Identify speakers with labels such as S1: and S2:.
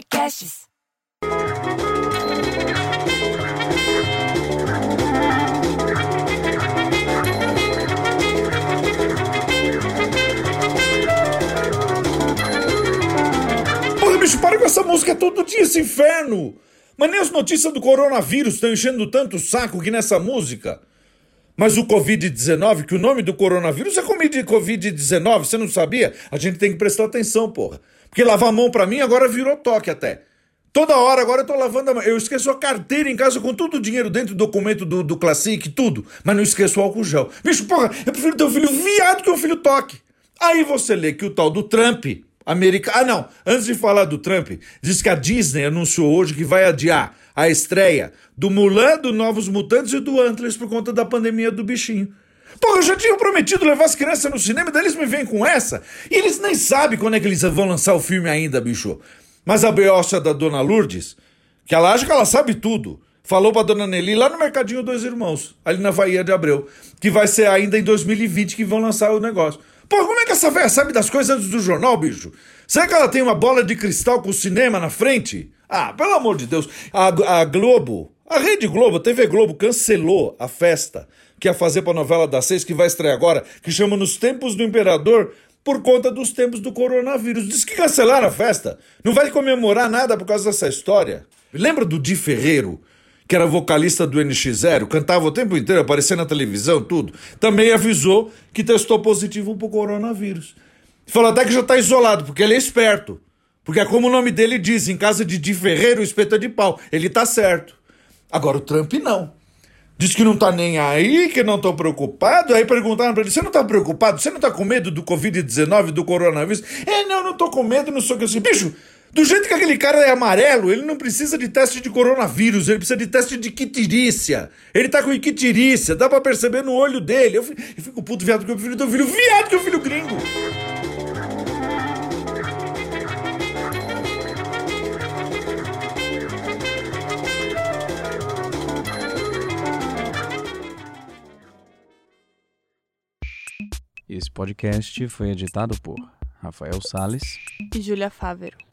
S1: Podcasts.
S2: Porra, bicho, para com essa música todo dia, esse inferno! Mas nem as notícias do coronavírus estão enchendo tanto o saco que nessa música. Mas o Covid-19, que o nome do coronavírus é Covid-19, você não sabia? A gente tem que prestar atenção, porra. Porque lavar a mão pra mim agora virou toque até. Toda hora agora eu tô lavando a mão. Eu esqueço a carteira em casa com todo o dinheiro dentro do documento do, do Classic, tudo. Mas não esqueço o álcool gel. Bicho, porra, eu prefiro ter um filho viado que um filho toque. Aí você lê que o tal do Trump, americano. Ah, não. Antes de falar do Trump, diz que a Disney anunciou hoje que vai adiar a estreia do Mulan, do Novos Mutantes e do Antlers por conta da pandemia do bichinho. Porra, eu já tinha prometido levar as crianças no cinema, daí eles me vêm com essa. E eles nem sabem quando é que eles vão lançar o filme ainda, bicho. Mas a beocha da Dona Lourdes, que ela acha que ela sabe tudo, falou pra Dona Nelly lá no Mercadinho Dois Irmãos, ali na Bahia de Abreu, que vai ser ainda em 2020 que vão lançar o negócio. Pô, como é que essa velha sabe das coisas antes do jornal, bicho? Será que ela tem uma bola de cristal com o cinema na frente? Ah, pelo amor de Deus. A, a Globo, a Rede Globo, a TV Globo, cancelou a festa que ia fazer pra novela das seis, que vai estrear agora, que chama Nos Tempos do Imperador, por conta dos tempos do coronavírus. Diz que cancelaram a festa. Não vai comemorar nada por causa dessa história. Lembra do Di Ferreiro? Que era vocalista do NX0, cantava o tempo inteiro, aparecia na televisão, tudo, também avisou que testou positivo pro coronavírus. Falou até que já tá isolado, porque ele é esperto. Porque é como o nome dele diz, em casa de Di Ferreiro, espeta de pau. Ele tá certo. Agora o Trump não. Diz que não tá nem aí, que não tô preocupado. Aí perguntaram pra ele: você não tá preocupado? Você não tá com medo do Covid-19, do coronavírus? É, não, não tô com medo, não sou que assim. Bicho, do jeito que aquele cara é amarelo, ele não precisa de teste de coronavírus, ele precisa de teste de quitirícia. Ele tá com quitirícia, dá pra perceber no olho dele. Eu fico, eu fico puto viado que eu prefiro teu filho viado que o filho gringo.
S3: Esse podcast foi editado por Rafael Sales
S4: e Júlia Fávero.